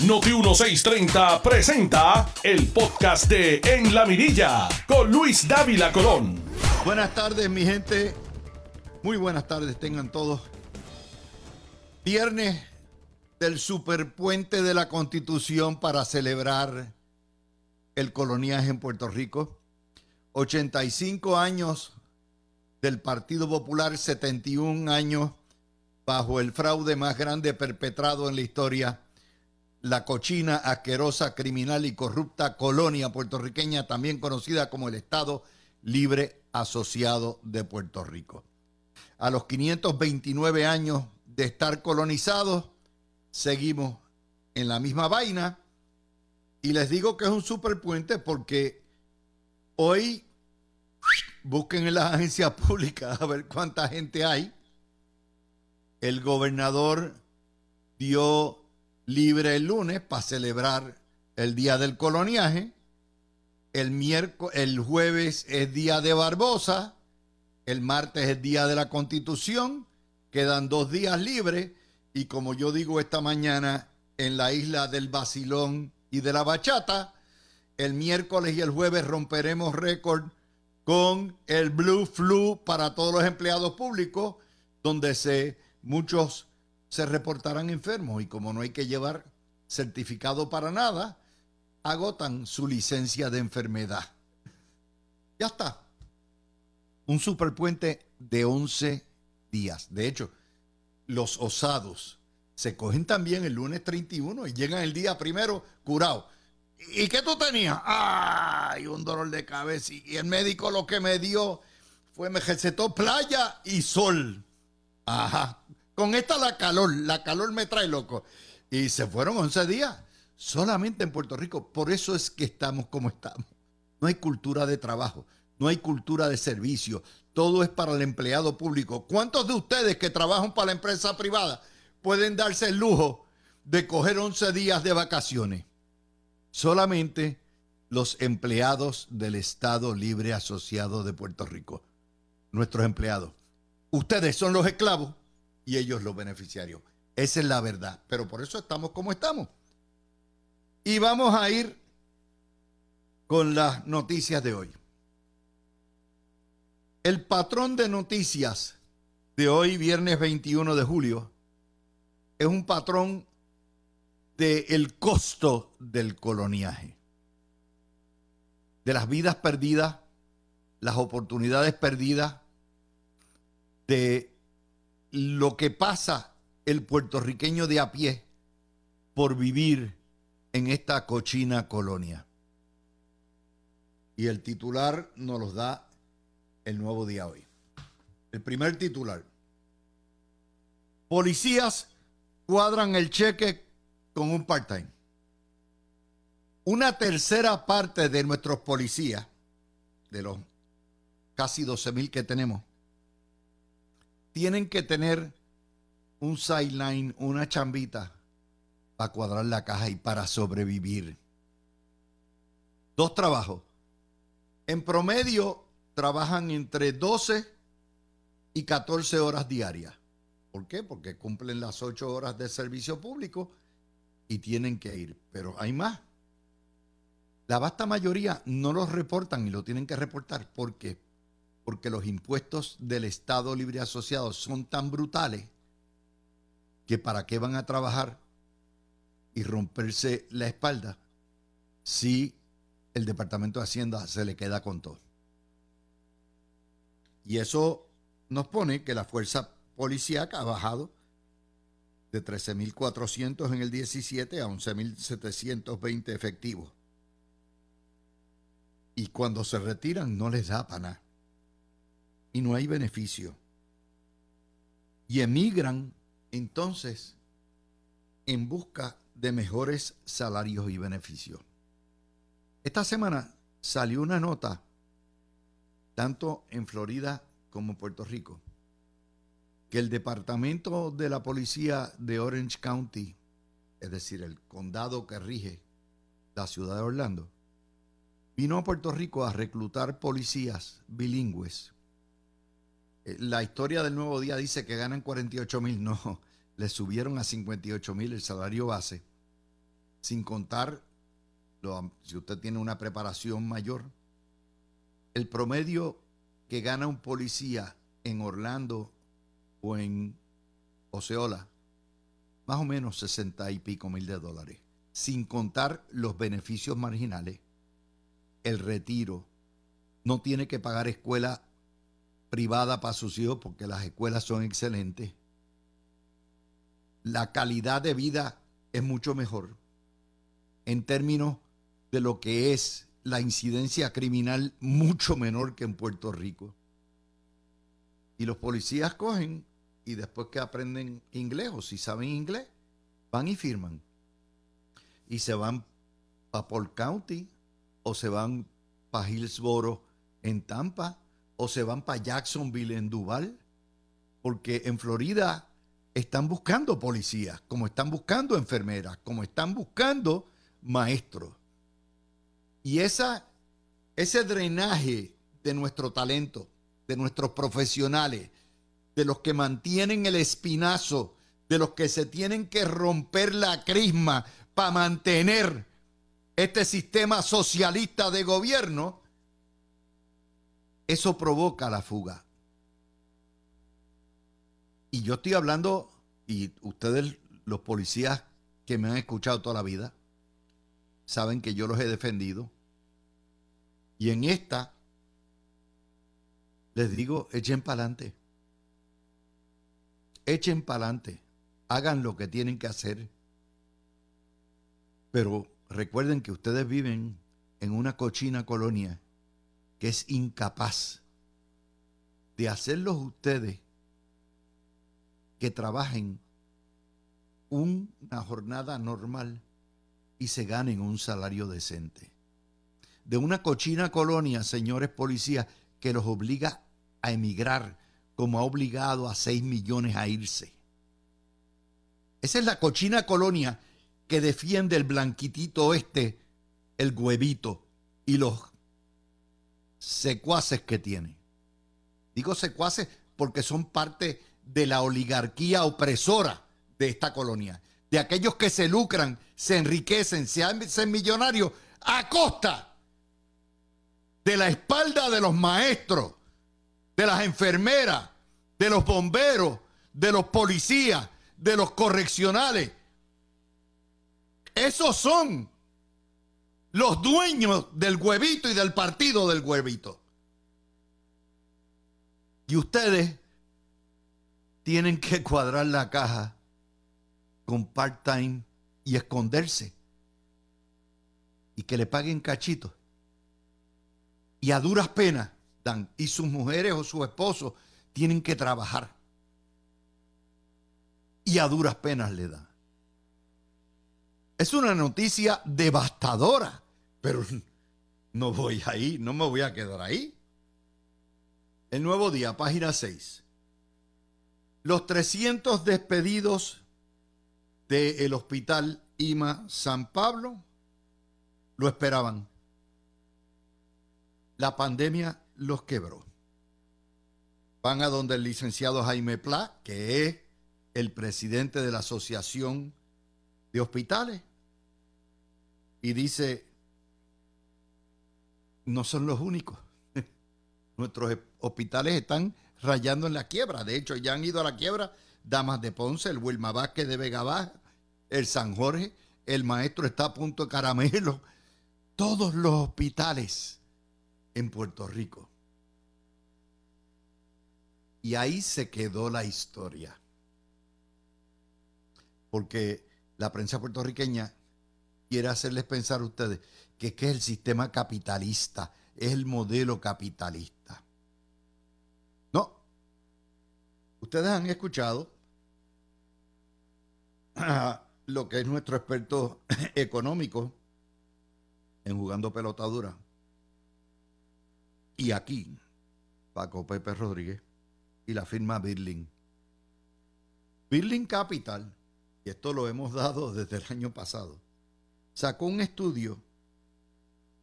Noti 1630 presenta el podcast de En la Mirilla con Luis Dávila Colón. Buenas tardes, mi gente. Muy buenas tardes, tengan todos. Viernes del superpuente de la Constitución para celebrar el coloniaje en Puerto Rico. 85 años del Partido Popular, 71 años bajo el fraude más grande perpetrado en la historia, la cochina, asquerosa, criminal y corrupta colonia puertorriqueña, también conocida como el Estado Libre Asociado de Puerto Rico. A los 529 años de estar colonizados, seguimos en la misma vaina. Y les digo que es un superpuente porque hoy busquen en las agencias públicas a ver cuánta gente hay el gobernador dio libre el lunes para celebrar el día del coloniaje. El, el jueves es día de Barbosa. El martes es día de la Constitución. Quedan dos días libres. Y como yo digo esta mañana en la isla del Basilón y de la Bachata, el miércoles y el jueves romperemos récord con el Blue Flu para todos los empleados públicos, donde se muchos se reportarán enfermos y como no hay que llevar certificado para nada, agotan su licencia de enfermedad. Ya está. Un superpuente de 11 días. De hecho, los osados se cogen también el lunes 31 y llegan el día primero curados. ¿Y qué tú tenías? ¡Ay! Un dolor de cabeza. Y el médico lo que me dio fue me recetó playa y sol. Ajá. Con esta la calor, la calor me trae loco. Y se fueron 11 días solamente en Puerto Rico. Por eso es que estamos como estamos. No hay cultura de trabajo, no hay cultura de servicio. Todo es para el empleado público. ¿Cuántos de ustedes que trabajan para la empresa privada pueden darse el lujo de coger 11 días de vacaciones? Solamente los empleados del Estado Libre Asociado de Puerto Rico. Nuestros empleados. Ustedes son los esclavos y ellos los beneficiarios. Esa es la verdad. Pero por eso estamos como estamos. Y vamos a ir con las noticias de hoy. El patrón de noticias de hoy, viernes 21 de julio, es un patrón del el costo del coloniaje, de las vidas perdidas, las oportunidades perdidas, de lo que pasa el puertorriqueño de a pie por vivir en esta cochina colonia. Y el titular nos los da el nuevo día hoy. El primer titular. Policías cuadran el cheque con un part-time. Una tercera parte de nuestros policías, de los casi 12 mil que tenemos, tienen que tener un sideline, una chambita para cuadrar la caja y para sobrevivir. Dos trabajos. En promedio trabajan entre 12 y 14 horas diarias. ¿Por qué? Porque cumplen las 8 horas de servicio público y tienen que ir. Pero hay más. La vasta mayoría no los reportan y lo tienen que reportar. ¿Por qué? Porque los impuestos del Estado Libre Asociado son tan brutales que para qué van a trabajar y romperse la espalda si el Departamento de Hacienda se le queda con todo. Y eso nos pone que la fuerza policíaca ha bajado de 13.400 en el 17 a 11.720 efectivos. Y cuando se retiran no les da para nada y no hay beneficio. Y emigran entonces en busca de mejores salarios y beneficios. Esta semana salió una nota, tanto en Florida como en Puerto Rico, que el departamento de la policía de Orange County, es decir, el condado que rige la ciudad de Orlando, vino a Puerto Rico a reclutar policías bilingües la historia del nuevo día dice que ganan 48 mil. No, le subieron a 58 mil el salario base sin contar si usted tiene una preparación mayor, el promedio que gana un policía en Orlando o en Oceola, más o menos 60 y pico mil de dólares, sin contar los beneficios marginales, el retiro, no tiene que pagar escuela privada para sus hijos porque las escuelas son excelentes. La calidad de vida es mucho mejor en términos de lo que es la incidencia criminal mucho menor que en Puerto Rico. Y los policías cogen y después que aprenden inglés o si saben inglés, van y firman. Y se van a Polk County o se van para Hillsboro en Tampa o se van para Jacksonville en Duval. Porque en Florida están buscando policías, como están buscando enfermeras, como están buscando maestros. Y esa, ese drenaje de nuestro talento, de nuestros profesionales, de los que mantienen el espinazo, de los que se tienen que romper la crisma para mantener este sistema socialista de gobierno, eso provoca la fuga. Y yo estoy hablando, y ustedes, los policías que me han escuchado toda la vida, saben que yo los he defendido. Y en esta, les digo, echen para adelante. Echen para adelante. Hagan lo que tienen que hacer. Pero recuerden que ustedes viven en una cochina colonia que es incapaz de hacerlos ustedes que trabajen una jornada normal y se ganen un salario decente. De una cochina colonia, señores policías, que los obliga a emigrar, como ha obligado a 6 millones a irse. Esa es la cochina colonia que defiende el blanquitito este, el huevito y los secuaces que tiene. Digo secuaces porque son parte de la oligarquía opresora de esta colonia de aquellos que se lucran, se enriquecen, se hacen millonarios a costa de la espalda de los maestros, de las enfermeras, de los bomberos, de los policías, de los correccionales. Esos son los dueños del huevito y del partido del huevito. Y ustedes tienen que cuadrar la caja con part-time y esconderse. Y que le paguen cachitos. Y a duras penas dan. Y sus mujeres o sus esposos tienen que trabajar. Y a duras penas le dan. Es una noticia devastadora. Pero no voy ahí, no me voy a quedar ahí. El nuevo día, página 6. Los 300 despedidos del hospital IMA San Pablo lo esperaban. La pandemia los quebró. Van a donde el licenciado Jaime Pla, que es el presidente de la Asociación de Hospitales, y dice, no son los únicos. Nuestros hospitales están rayando en la quiebra. De hecho, ya han ido a la quiebra Damas de Ponce, el Wilma Vázquez de Vega Baja, el San Jorge, el maestro está a punto de caramelo. Todos los hospitales en Puerto Rico. Y ahí se quedó la historia. Porque la prensa puertorriqueña quiere hacerles pensar a ustedes que es el sistema capitalista, es el modelo capitalista. No. Ustedes han escuchado lo que es nuestro experto económico en jugando pelotadura. Y aquí, Paco Pepe Rodríguez y la firma Birling. Birling Capital, y esto lo hemos dado desde el año pasado, sacó un estudio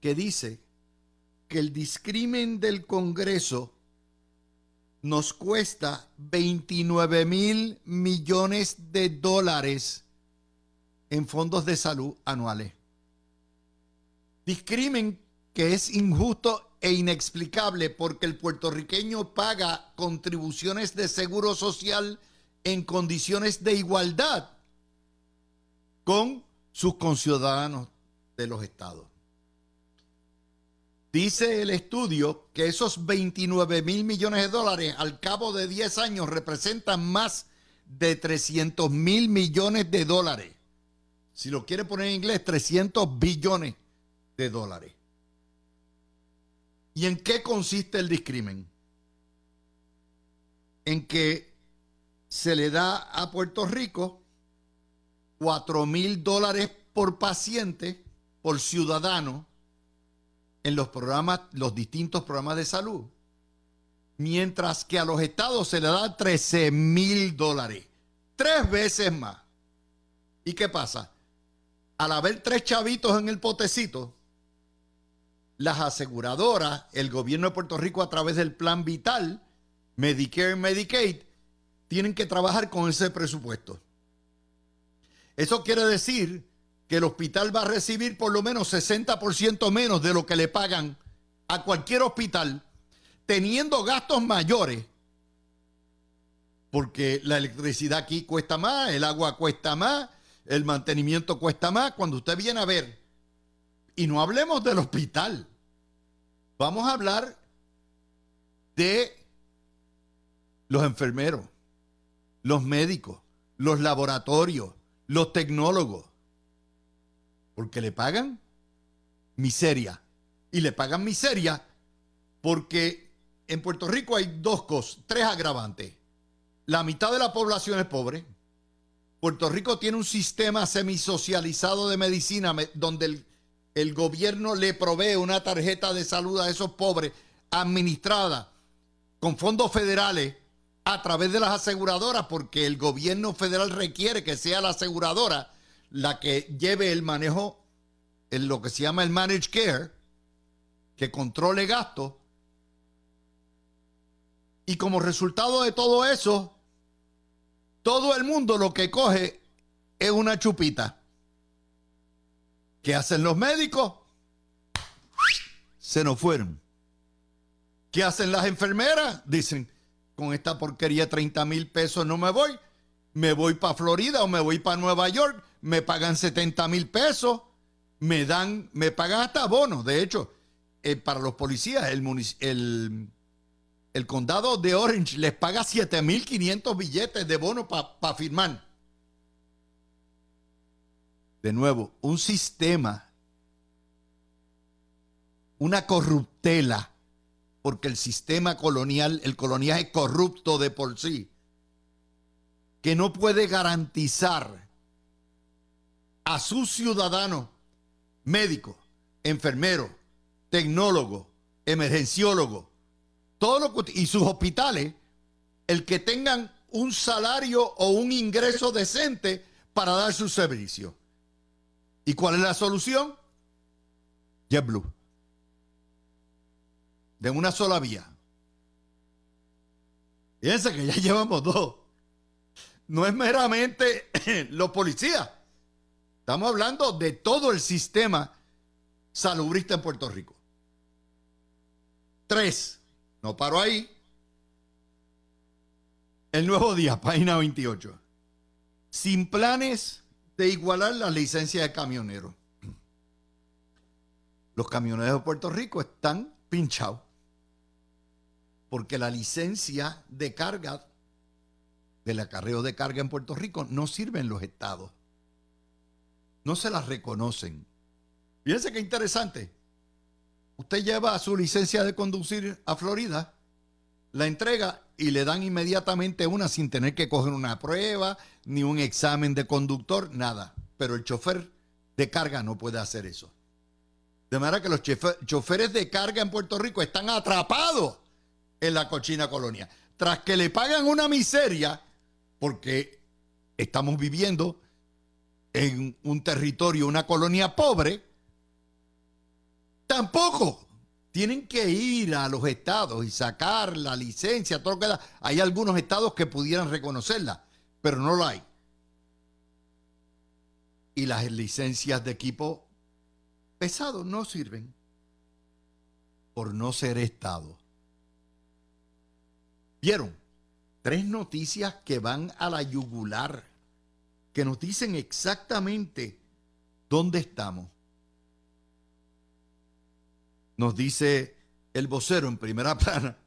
que dice que el discrimen del Congreso nos cuesta 29 mil millones de dólares en fondos de salud anuales. Discrimen que es injusto e inexplicable porque el puertorriqueño paga contribuciones de seguro social en condiciones de igualdad con sus conciudadanos de los estados. Dice el estudio que esos 29 mil millones de dólares al cabo de 10 años representan más de 300 mil millones de dólares. Si lo quiere poner en inglés, 300 billones de dólares. ¿Y en qué consiste el discrimen? En que se le da a Puerto Rico 4 mil dólares por paciente, por ciudadano, en los programas, los distintos programas de salud. Mientras que a los estados se le da 13 mil dólares. Tres veces más. ¿Y qué pasa? Al haber tres chavitos en el potecito, las aseguradoras, el gobierno de Puerto Rico a través del plan vital, Medicare y Medicaid, tienen que trabajar con ese presupuesto. Eso quiere decir que el hospital va a recibir por lo menos 60% menos de lo que le pagan a cualquier hospital, teniendo gastos mayores, porque la electricidad aquí cuesta más, el agua cuesta más, el mantenimiento cuesta más. Cuando usted viene a ver, y no hablemos del hospital, Vamos a hablar de los enfermeros, los médicos, los laboratorios, los tecnólogos, porque le pagan miseria. Y le pagan miseria porque en Puerto Rico hay dos cosas, tres agravantes. La mitad de la población es pobre. Puerto Rico tiene un sistema semisocializado de medicina donde el el gobierno le provee una tarjeta de salud a esos pobres administrada con fondos federales a través de las aseguradoras, porque el gobierno federal requiere que sea la aseguradora la que lleve el manejo, en lo que se llama el managed care, que controle gastos. Y como resultado de todo eso, todo el mundo lo que coge es una chupita. ¿Qué hacen los médicos? Se nos fueron. ¿Qué hacen las enfermeras? Dicen, con esta porquería 30 mil pesos no me voy. Me voy para Florida o me voy para Nueva York. Me pagan 70 mil pesos. Me dan, me pagan hasta bonos. De hecho, eh, para los policías, el, el, condado de Orange les paga 7 mil 500 billetes de bono para firmar de nuevo, un sistema, una corruptela, porque el sistema colonial, el coloniaje es corrupto de por sí, que no puede garantizar a sus ciudadanos, médicos, enfermeros, tecnólogos, emergenciólogos, todo y sus hospitales, el que tengan un salario o un ingreso decente para dar su servicio. ¿Y cuál es la solución? JetBlue. De una sola vía. Fíjense que ya llevamos dos. No es meramente los policías. Estamos hablando de todo el sistema salubrista en Puerto Rico. Tres. No paro ahí. El nuevo día, página 28. Sin planes de igualar la licencia de camionero. Los camioneros de Puerto Rico están pinchados porque la licencia de carga del acarreo de carga en Puerto Rico no sirve en los estados. No se las reconocen. Fíjense qué interesante. Usted lleva su licencia de conducir a Florida, la entrega y le dan inmediatamente una sin tener que coger una prueba, ni un examen de conductor, nada. Pero el chofer de carga no puede hacer eso. De manera que los choferes de carga en Puerto Rico están atrapados en la cochina colonia. Tras que le pagan una miseria, porque estamos viviendo en un territorio, una colonia pobre, tampoco tienen que ir a los estados y sacar la licencia, todo lo que da. Hay algunos estados que pudieran reconocerla, pero no lo hay. y las licencias de equipo pesado no sirven por no ser Estado. ¿Vieron? Tres noticias que van a la yugular, que nos dicen exactamente dónde estamos. Nos dice el vocero en primera plana,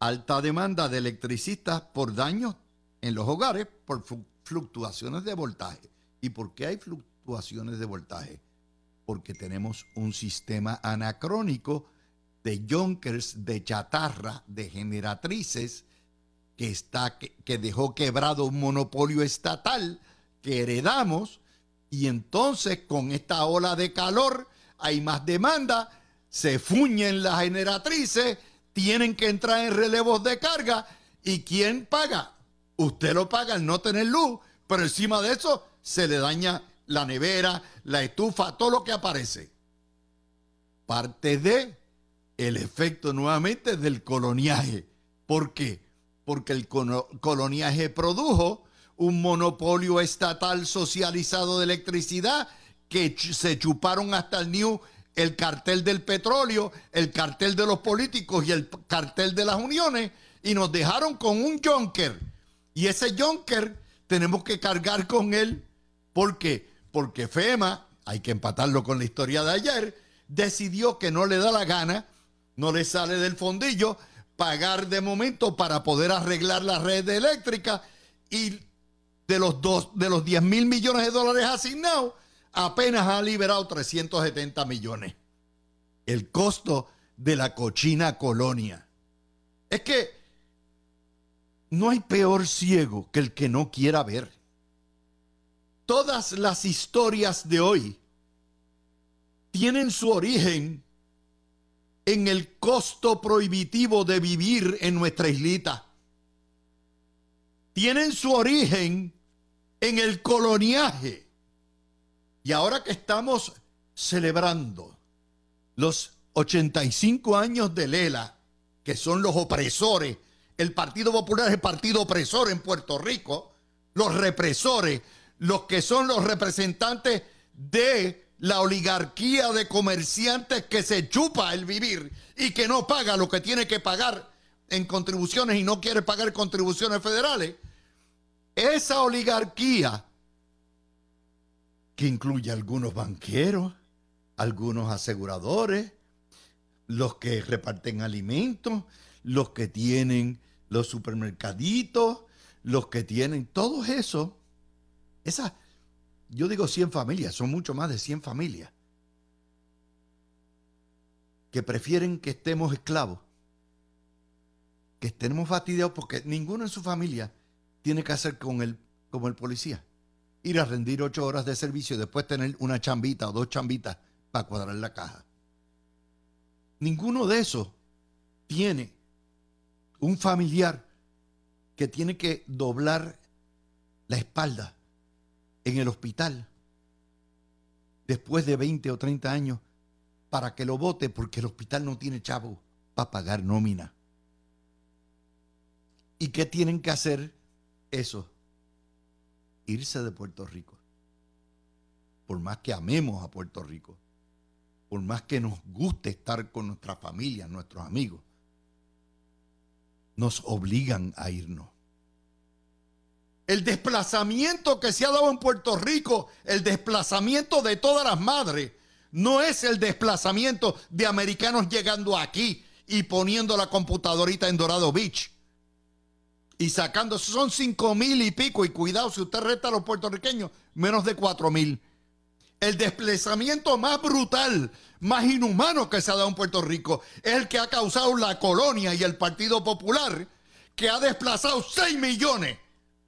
alta demanda de electricistas por daños en los hogares por fluctuaciones de voltaje. ¿Y por qué hay fluctuaciones de voltaje? Porque tenemos un sistema anacrónico de Junkers, de chatarra, de generatrices, que, está, que, dejó quebrado un monopolio estatal heredamos, y entonces con esta ola de calor hay más demanda, se fuñen las generatrices, tienen que entrar en relevos de carga, ¿y quién paga? Usted lo paga al no tener luz, pero encima de eso se le daña la nevera, la estufa, todo lo que aparece. Parte de el efecto nuevamente del coloniaje. ¿Por qué? Porque el coloniaje produjo un monopolio estatal socializado de electricidad que se chuparon hasta el New el cartel del petróleo, el cartel de los políticos y el cartel de las uniones y nos dejaron con un Junker. Y ese Junker tenemos que cargar con él. ¿Por qué? Porque FEMA, hay que empatarlo con la historia de ayer, decidió que no le da la gana no le sale del fondillo pagar de momento para poder arreglar la red eléctrica y de los, dos, de los 10 mil millones de dólares asignados, apenas ha liberado 370 millones. El costo de la cochina colonia. Es que no hay peor ciego que el que no quiera ver. Todas las historias de hoy tienen su origen en el costo prohibitivo de vivir en nuestra islita. Tienen su origen en el coloniaje. Y ahora que estamos celebrando los 85 años de Lela, que son los opresores, el Partido Popular es el partido opresor en Puerto Rico, los represores, los que son los representantes de la oligarquía de comerciantes que se chupa el vivir y que no paga lo que tiene que pagar en contribuciones y no quiere pagar contribuciones federales, esa oligarquía que incluye algunos banqueros, algunos aseguradores, los que reparten alimentos, los que tienen los supermercaditos, los que tienen todo eso, esa yo digo 100 familias, son mucho más de 100 familias, que prefieren que estemos esclavos, que estemos fastidiados porque ninguno en su familia tiene que hacer con el, como el policía. Ir a rendir ocho horas de servicio y después tener una chambita o dos chambitas para cuadrar la caja. Ninguno de esos tiene un familiar que tiene que doblar la espalda en el hospital después de 20 o 30 años para que lo vote porque el hospital no tiene chavo para pagar nómina. ¿Y qué tienen que hacer eso? Irse de Puerto Rico. Por más que amemos a Puerto Rico, por más que nos guste estar con nuestra familia, nuestros amigos, nos obligan a irnos el desplazamiento que se ha dado en Puerto Rico, el desplazamiento de todas las madres, no es el desplazamiento de americanos llegando aquí y poniendo la computadorita en Dorado Beach y sacando, son cinco mil y pico, y cuidado, si usted resta a los puertorriqueños, menos de cuatro mil. El desplazamiento más brutal, más inhumano que se ha dado en Puerto Rico es el que ha causado la colonia y el Partido Popular, que ha desplazado 6 millones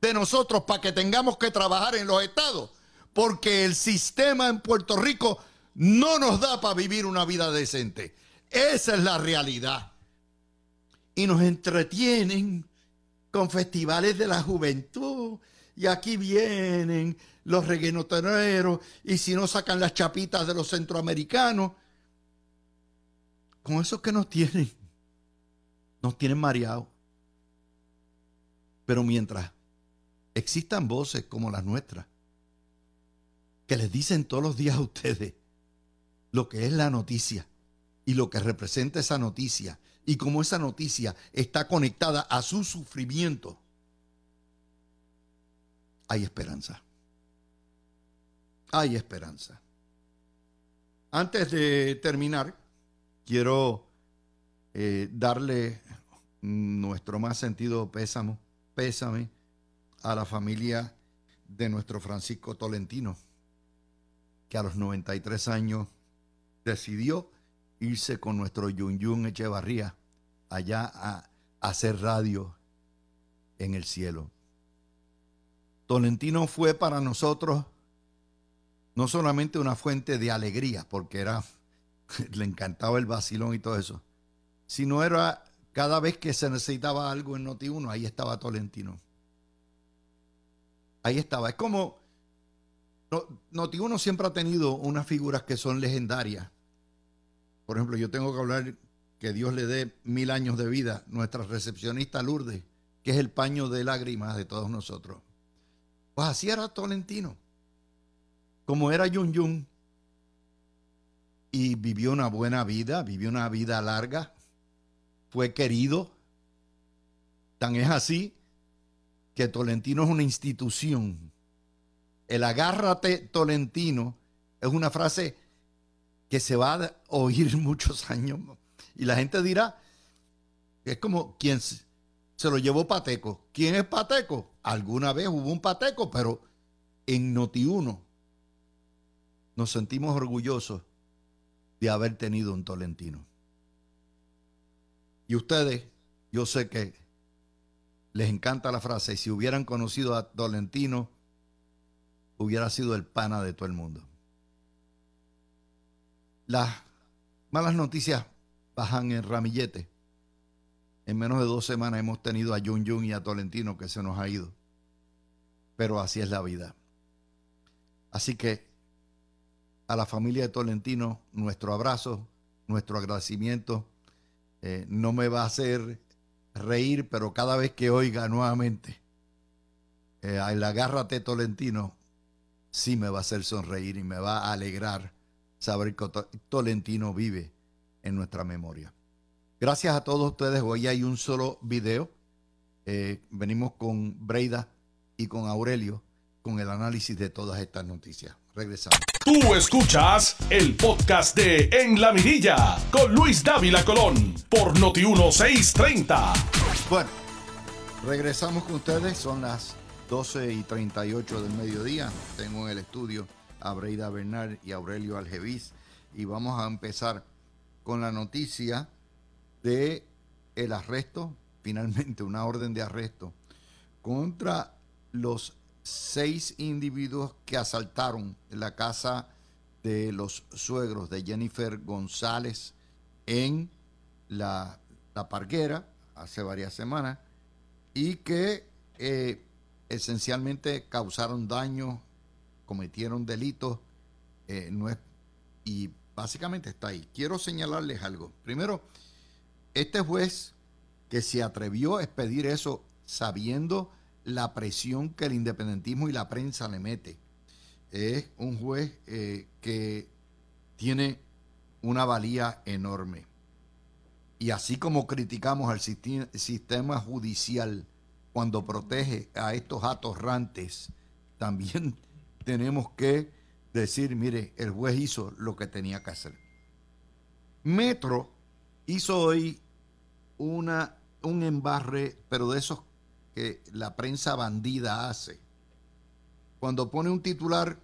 de nosotros para que tengamos que trabajar en los estados, porque el sistema en Puerto Rico no nos da para vivir una vida decente. Esa es la realidad. Y nos entretienen con festivales de la juventud. Y aquí vienen los reguenoteros y si no sacan las chapitas de los centroamericanos. Con esos que nos tienen, nos tienen mareados. Pero mientras existan voces como las nuestras que les dicen todos los días a ustedes lo que es la noticia y lo que representa esa noticia y cómo esa noticia está conectada a su sufrimiento, hay esperanza. Hay esperanza. Antes de terminar, quiero eh, darle nuestro más sentido pésamo, pésame a la familia de nuestro Francisco Tolentino, que a los 93 años decidió irse con nuestro Yun Yun Echevarría allá a, hacer radio en el cielo. Tolentino fue para nosotros no solamente una fuente de alegría, porque era, le encantaba el vacilón y todo eso, sino era cada vez que se necesitaba algo en Noti1, ahí estaba Tolentino. Ahí estaba. Es como Noti1 siempre ha tenido unas figuras que son legendarias. Por ejemplo, yo tengo que hablar que Dios le dé mil años de vida, nuestra recepcionista Lourdes, que es el paño de lágrimas de todos nosotros. Pues así era Tolentino. Como era Yun Yun. Y vivió una buena vida, vivió una vida larga. Fue querido. Tan es así que Tolentino es una institución. El agárrate Tolentino es una frase que se va a oír muchos años y la gente dirá, es como quien se lo llevó Pateco. ¿Quién es Pateco? Alguna vez hubo un Pateco, pero en Noti1 nos sentimos orgullosos de haber tenido un Tolentino. Y ustedes, yo sé que les encanta la frase, si hubieran conocido a Tolentino, hubiera sido el pana de todo el mundo. Las malas noticias bajan en ramillete. En menos de dos semanas hemos tenido a Jun Jun y a Tolentino que se nos ha ido. Pero así es la vida. Así que a la familia de Tolentino, nuestro abrazo, nuestro agradecimiento. Eh, no me va a hacer reír, pero cada vez que oiga nuevamente eh, el agárrate Tolentino, sí me va a hacer sonreír y me va a alegrar saber que Tolentino vive en nuestra memoria. Gracias a todos ustedes. Hoy hay un solo video. Eh, venimos con Breida y con Aurelio con el análisis de todas estas noticias. Regresamos. Tú escuchas el podcast de En la Mirilla con Luis Dávila Colón por Noti 1630. Bueno, regresamos con ustedes. Son las 12 y 38 del mediodía. Tengo en el estudio a Breida Bernal y Aurelio Algevis y vamos a empezar con la noticia de el arresto, finalmente una orden de arresto contra los seis individuos que asaltaron la casa de los suegros de Jennifer González en la, la Parguera hace varias semanas y que eh, esencialmente causaron daño, cometieron delitos eh, no es, y básicamente está ahí. Quiero señalarles algo. Primero, este juez que se atrevió a expedir eso sabiendo la presión que el independentismo y la prensa le mete, es un juez eh, que tiene una valía enorme. Y así como criticamos al sistema judicial cuando protege a estos atorrantes, también tenemos que decir, mire, el juez hizo lo que tenía que hacer. Metro hizo hoy una, un embarre, pero de esos que la prensa bandida hace. Cuando pone un titular,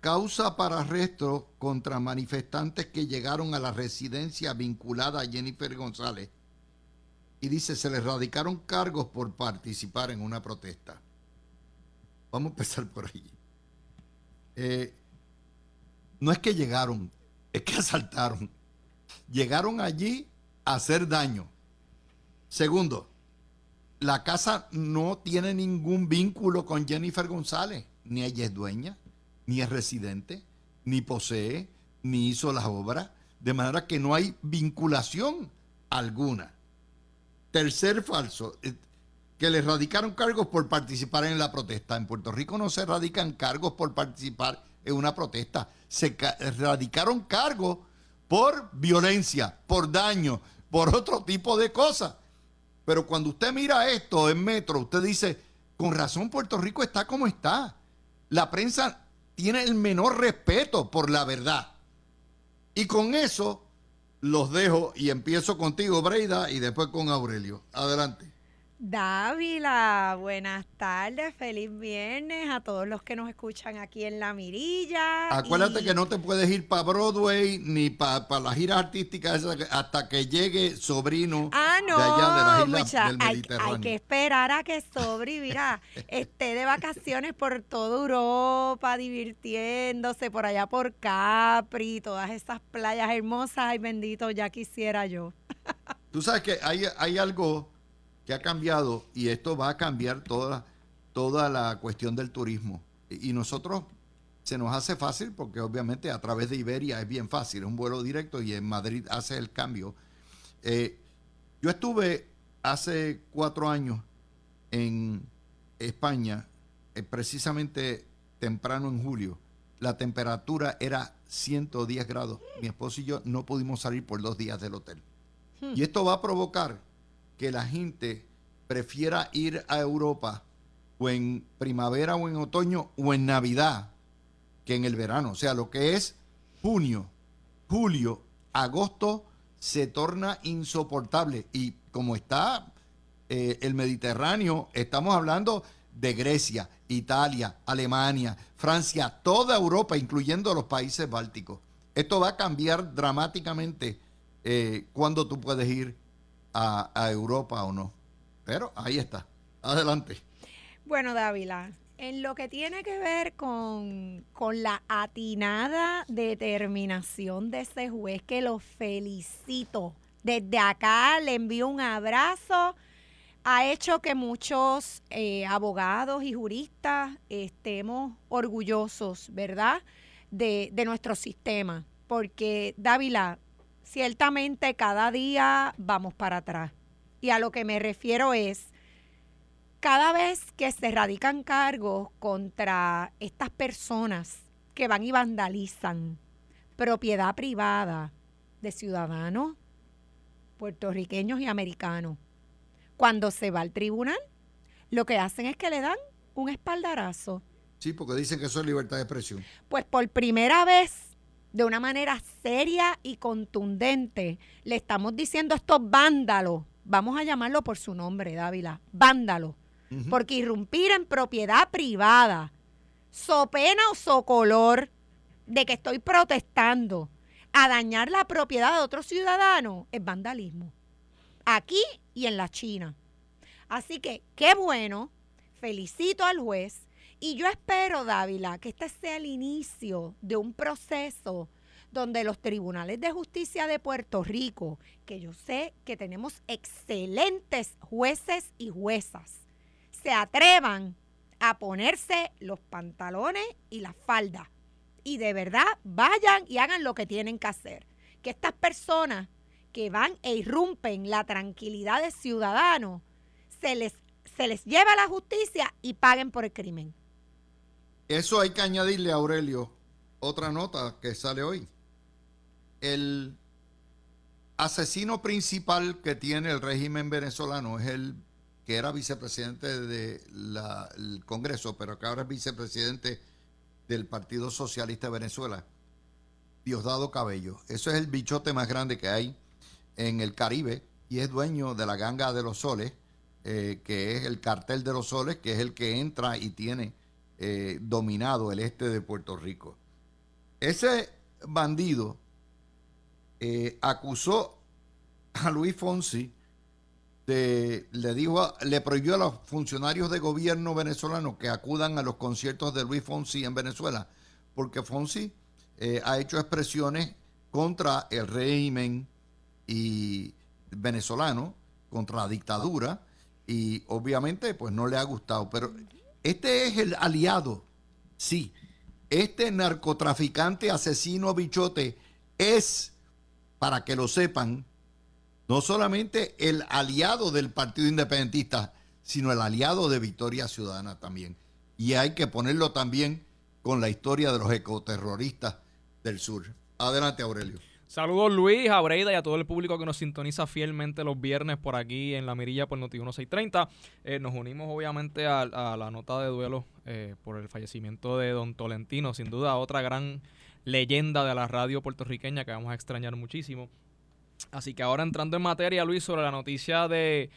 causa para arresto contra manifestantes que llegaron a la residencia vinculada a Jennifer González. Y dice, se les radicaron cargos por participar en una protesta. Vamos a empezar por ahí. Eh, no es que llegaron, es que asaltaron. Llegaron allí a hacer daño. Segundo, la casa no tiene ningún vínculo con Jennifer González. Ni ella es dueña, ni es residente, ni posee, ni hizo las obras. De manera que no hay vinculación alguna. Tercer falso, eh, que le radicaron cargos por participar en la protesta. En Puerto Rico no se radican cargos por participar en una protesta. Se radicaron cargos por violencia, por daño, por otro tipo de cosas. Pero cuando usted mira esto en Metro, usted dice, con razón Puerto Rico está como está. La prensa tiene el menor respeto por la verdad. Y con eso los dejo y empiezo contigo, Breida, y después con Aurelio. Adelante. Dávila, buenas tardes, feliz viernes a todos los que nos escuchan aquí en La Mirilla. Acuérdate que no te puedes ir para Broadway ni para las giras artísticas hasta que llegue Sobrino ah, no, de allá de las islas del Mediterráneo. Hay, que esperar a que Sobri, mira, esté de vacaciones por toda Europa, divirtiéndose por allá por Capri, todas esas playas hermosas. Ay, bendito, ya quisiera yo. Tú sabes que hay, hay algo que ha cambiado y esto va a cambiar toda, toda la cuestión del turismo. Y, nosotros se nos hace fácil porque obviamente a través de Iberia es bien fácil, es un vuelo directo y en Madrid hace el cambio. Eh, yo estuve hace cuatro años en España, eh, precisamente temprano en julio. La temperatura era 110 grados. Mi esposo y yo no pudimos salir por dos días del hotel. Hmm. Y esto va a provocar que la gente prefiera ir a Europa o en primavera o en otoño o en Navidad que en el verano. O sea, lo que es junio, julio, agosto se torna insoportable. Y como está eh, el Mediterráneo, estamos hablando de Grecia, Italia, Alemania, Francia, toda Europa, incluyendo los países bálticos. Esto va a cambiar dramáticamente eh, cuando tú puedes ir a, Europa o no. Pero ahí está. Adelante. Bueno, Dávila, en lo que tiene que ver con, con, la atinada determinación de ese juez, que lo felicito. Desde acá le envío un abrazo. Ha hecho que muchos eh, abogados y juristas estemos orgullosos, ¿verdad? De, de nuestro sistema. Porque, Dávila, ciertamente cada día vamos para atrás. Y a lo que me refiero es, cada vez que se radican cargos contra estas personas que van y vandalizan propiedad privada de ciudadanos puertorriqueños y americanos, cuando se va al tribunal, lo que hacen es que le dan un espaldarazo. Sí, porque dicen que eso es libertad de expresión. Pues por primera vez de una manera seria y contundente, le estamos diciendo a estos vándalos, vamos a llamarlo por su nombre, Dávila, vándalos, porque irrumpir en propiedad privada, so pena o so color de que estoy protestando a dañar la propiedad de otro ciudadano, es vandalismo. Aquí y en la China. Así que qué bueno, felicito al juez y yo espero, Dávila, que este sea el inicio de un proceso donde los tribunales de justicia de Puerto Rico, que yo sé que tenemos excelentes jueces y juezas, se atrevan a ponerse los pantalones y la falda y de verdad vayan y hagan lo que tienen que hacer. Que estas personas que van e irrumpen la tranquilidad de ciudadanos se les, se les lleve a la justicia y paguen por el crimen. Eso hay que añadirle, a Aurelio, otra nota que sale hoy. El asesino principal que tiene el régimen venezolano es el que era vicepresidente del Congreso, pero que ahora es vicepresidente del Partido Socialista de Venezuela, Diosdado Cabello. Eso es el bichote más grande que hay en el Caribe y es dueño de la ganga de los soles, eh, que es el cartel de los soles, que es el que entra y tiene eh, dominado el este de Puerto Rico. Ese bandido eh, acusó a Luis Fonsi de, le dijo, le prohibió a los funcionarios de gobierno venezolanos que acudan a los conciertos de Luis Fonsi en Venezuela, porque Fonsi eh, ha hecho expresiones contra el régimen y venezolano, contra la dictadura, y obviamente pues no le ha gustado. Pero este es el aliado, sí. Este narcotraficante, asesino, bichote es, para que lo sepan, no solamente el aliado del Partido Independentista, sino el aliado de Victoria Ciudadana también. Y hay que ponerlo también con la historia de los ecoterroristas del sur. Adelante, Aurelio. Saludos Luis, a Breida y a todo el público que nos sintoniza fielmente los viernes por aquí en la mirilla por Noti 1630. Eh, nos unimos obviamente a, la nota de duelo eh, por el fallecimiento de Don Tolentino, sin duda otra gran leyenda de la radio puertorriqueña que vamos a extrañar muchísimo. Así que ahora entrando en materia, Luis, sobre la noticia de,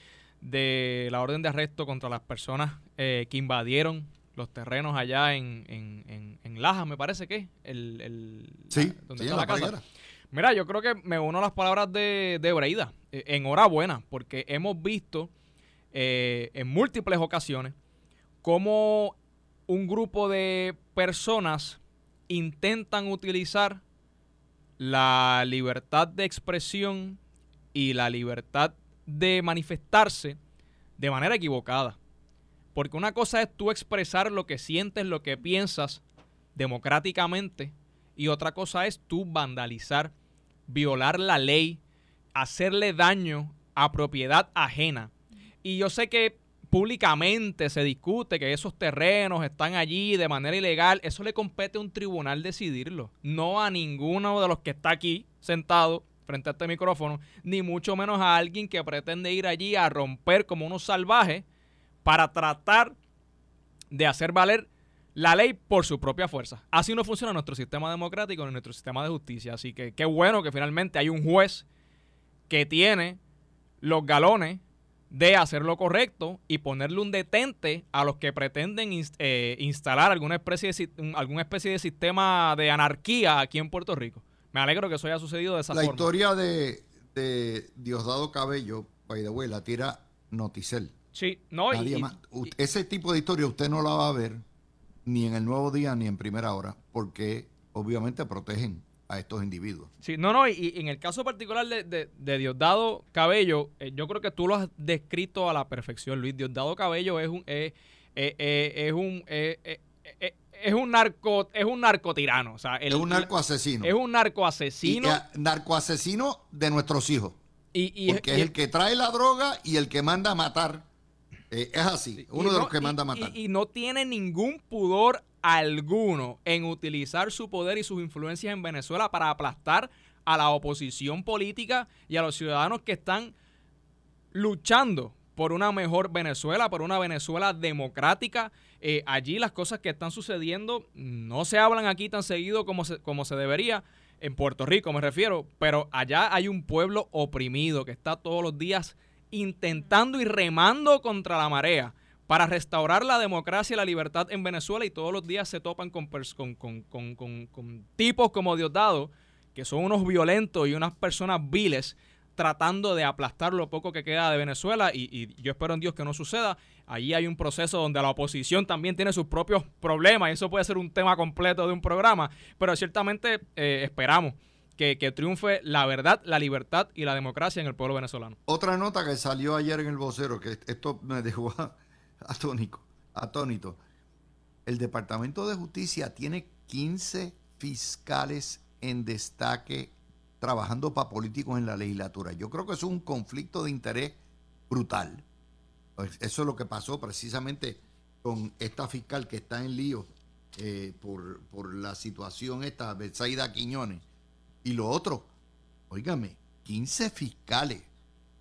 la orden de arresto contra las personas eh, que invadieron los terrenos allá en, en, en, Laja, me parece que el, el sí, donde está la, casa. Mira, yo creo que me uno a las palabras de, de Breida. Eh, enhorabuena, porque hemos visto eh, en múltiples ocasiones cómo un grupo de personas intentan utilizar la libertad de expresión y la libertad de manifestarse de manera equivocada. Porque una cosa es tú expresar lo que sientes, lo que piensas democráticamente, y otra cosa es tú vandalizar violar la ley, hacerle daño a propiedad ajena. Y yo sé que públicamente se discute que esos terrenos están allí de manera ilegal, eso le compete a un tribunal decidirlo, no a ninguno de los que está aquí sentado frente a este micrófono, ni mucho menos a alguien que pretende ir allí a romper como unos salvajes para tratar de hacer valer la ley por su propia fuerza. Así no funciona nuestro sistema democrático ni nuestro sistema de justicia. Así que qué bueno que finalmente hay un juez que tiene los galones de hacer lo correcto y ponerle un detente a los que pretenden eh, instalar alguna especie, de, alguna especie de sistema de anarquía aquí en Puerto Rico. Me alegro que eso haya sucedido de esa la forma. La historia de, de, Diosdado Cabello, by the way, la tira Noticel. Sí, no, y, Ese tipo de historia usted no la va a ver ni en el nuevo día ni en primera hora, porque obviamente protegen a estos individuos. Sí, no, no, y, en el caso particular de, de, Diosdado Cabello, eh, yo creo que tú lo has descrito a la perfección, Luis. Diosdado Cabello es un es un es un narco es un narcotirano, o sea, es un narcoasesino. Es un narcoasesino. Y, narcoasesino de nuestros hijos. Y, porque es el que trae la droga y el que manda a matar eh, es así, uno de los que manda a matar. Y, no tiene ningún pudor alguno en utilizar su poder y sus influencias en Venezuela para aplastar a la oposición política y a los ciudadanos que están luchando por una mejor Venezuela, por una Venezuela democrática. Eh, allí las cosas que están sucediendo no se hablan aquí tan seguido como se, como se debería. En Puerto Rico me refiero, pero allá hay un pueblo oprimido que está todos los días intentando y remando contra la marea para restaurar la democracia y la libertad en Venezuela y todos los días se topan con, tipos como Diosdado, que son unos violentos y unas personas viles tratando de aplastar lo poco que queda de Venezuela y, yo espero en Dios que no suceda. Allí hay un proceso donde la oposición también tiene sus propios problemas y eso puede ser un tema completo de un programa, pero ciertamente eh, esperamos que, triunfe la verdad, la libertad y la democracia en el pueblo venezolano. Otra nota que salió ayer en el vocero, que esto me dejó atónico, atónito. El Departamento de Justicia tiene 15 fiscales en destaque trabajando para políticos en la legislatura. Yo creo que es un conflicto de interés brutal. Pues eso es lo que pasó precisamente con esta fiscal que está en lío eh, por, por, la situación esta, Betsaida Quiñones y lo otro, óigame, 15 fiscales.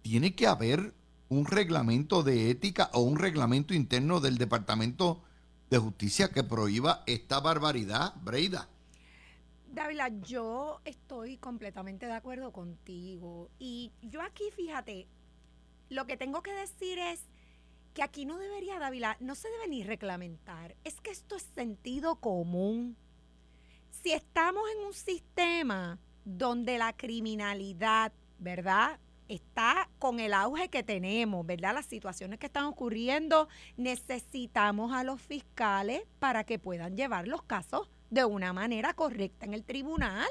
Tiene que haber un reglamento de ética o un reglamento interno del Departamento de Justicia que prohíba esta barbaridad, Breida. Dávila, yo estoy completamente de acuerdo contigo. Y yo aquí, fíjate, lo que tengo que decir es que aquí no debería, Dávila, no se debe ni reglamentar. Es que esto es sentido común. Si estamos en un sistema donde la criminalidad, ¿verdad? Está con el auge que tenemos, ¿verdad? Las situaciones que están ocurriendo, necesitamos a los fiscales para que puedan llevar los casos de una manera correcta en el tribunal.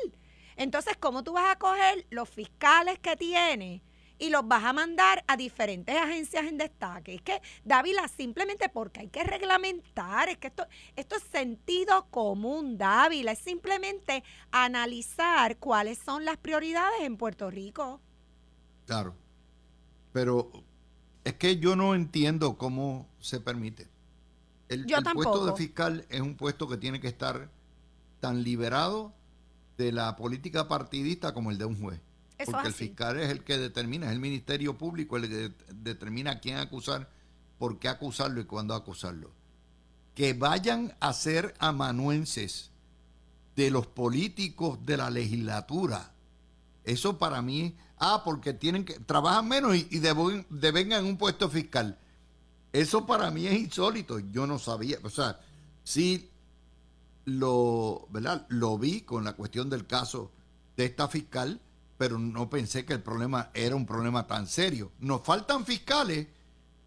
Entonces, ¿cómo tú vas a coger los fiscales que tienes y los vas a mandar a diferentes agencias en destaque. Es que, Dávila, simplemente porque hay que reglamentar, es que esto, esto es sentido común, Dávila, es simplemente analizar cuáles son las prioridades en Puerto Rico. Claro, pero es que yo no entiendo cómo se permite El, Yo el puesto de fiscal es un puesto que tiene que estar tan liberado de la política partidista como el de un juez. Eso Porque el fiscal es el que determina, es el Ministerio Público el que de- determina a quién acusar, por qué acusarlo y cuándo acusarlo. Que vayan a ser amanuenses de los políticos de la legislatura. Eso para mí, ah, porque tienen que, trabajan menos y, y deben- devengan un puesto fiscal. Eso para mí es insólito. Yo no sabía, o sea, sí lo, ¿verdad? Lo vi con la cuestión del caso de esta fiscal, pero no pensé que el problema era un problema tan serio. Nos faltan fiscales,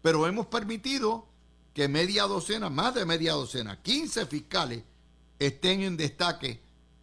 pero hemos permitido que media docena, más de media docena, 15 fiscales estén en destaque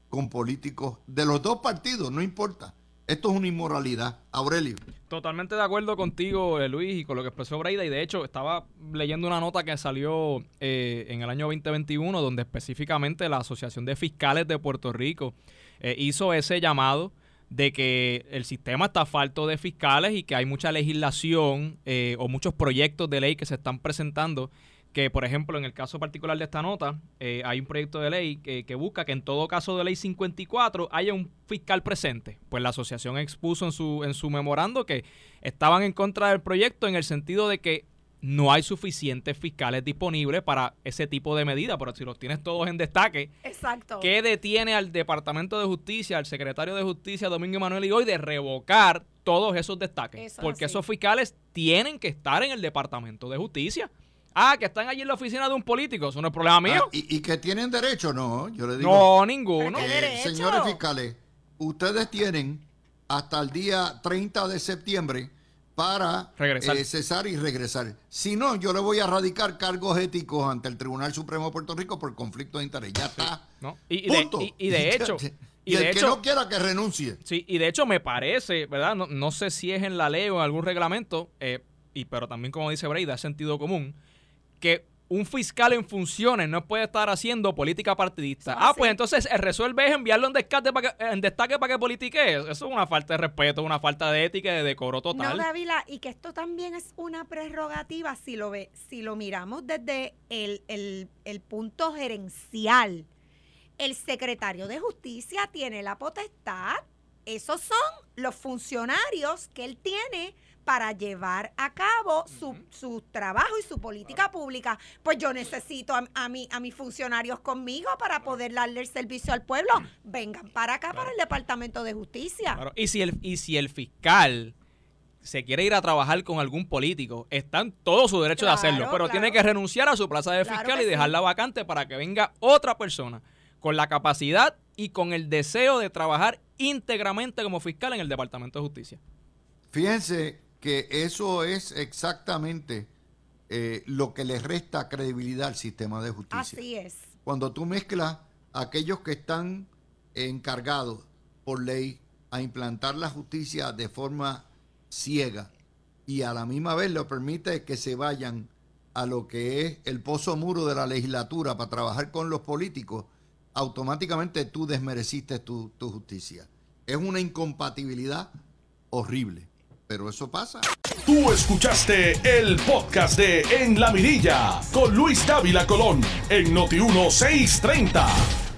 con políticos de los dos partidos, no importa. Esto es una inmoralidad. Aurelio. Totalmente de acuerdo contigo, eh, Luis, y con lo que expresó Braida. Y de hecho, estaba leyendo una nota que salió eh, en el año 2021, donde específicamente la Asociación de Fiscales de Puerto Rico eh, hizo ese llamado de que el sistema está falto de fiscales y que hay mucha legislación eh, o muchos proyectos de ley que se están presentando que, por ejemplo, en el caso particular de esta nota, eh, hay un proyecto de ley que, que busca que en todo caso de ley 54 haya un fiscal presente. Pues la asociación expuso en su, en su memorando que estaban en contra del proyecto en el sentido de que no hay suficientes fiscales disponibles para ese tipo de medida, pero si los tienes todos en destaque, Exacto. ¿qué detiene al Departamento de Justicia, al secretario de Justicia, Domingo Emanuel y hoy, de revocar todos esos destaques? Eso Porque así. esos fiscales tienen que estar en el Departamento de Justicia. Ah, que están allí en la oficina de un político, eso no es problema mío. Ah, y, y que tienen derecho, no, yo le digo. no, ninguno. ¿Qué Eh, señores fiscales, ustedes tienen hasta el día 30 de septiembre para Regresar. eh, cesar y regresar. Si no, yo le voy a radicar cargos éticos ante el Tribunal Supremo de Puerto Rico por conflicto de interés. Ya está. ¿no? Y, y de, Punto. y- y de hecho, y, el de que hecho, no quiera que renuncie. Sí, y de hecho me parece, ¿verdad? No, no sé si es en la ley o en algún reglamento, eh, y pero también como dice Breida, sentido común, que un fiscal en funciones no puede estar haciendo política partidista. Ah, pues entonces el resuelve es enviarlo en, descarte para que, en destaque para que politique. Eso es una falta de respeto, una falta de ética y de decoro total. No, Dávila, y que esto también es una prerrogativa si lo ve, si lo miramos desde el, el- el punto gerencial. El secretario de justicia tiene la potestad, esos son los funcionarios que él tiene para llevar a cabo su, su trabajo y su política pública. Pues yo necesito a, a, mi- a mis funcionarios conmigo para poder darle el servicio al pueblo. Vengan para acá, para el Departamento de Justicia. Y, si el, y si el fiscal se quiere ir a trabajar con algún político, está en todo su derecho de hacerlo, pero tiene que renunciar a su plaza de fiscal y dejarla sí. vacante para que venga otra persona con la capacidad y con el deseo de trabajar íntegramente como fiscal en el Departamento de Justicia. Fíjense que eso es exactamente eh, lo que le resta credibilidad al sistema de justicia. Así es. cuando tú mezclas a aquellos que están encargados por ley a implantar la justicia de forma ciega y a la misma vez lo permite que se vayan a lo que es el pozo muro de la legislatura para trabajar con los políticos, automáticamente tú desmereciste tu, tu justicia. Es una incompatibilidad horrible, pero eso pasa. Tú escuchaste el podcast de En la Mirilla con Luis Dávila Colón en Noti 1630.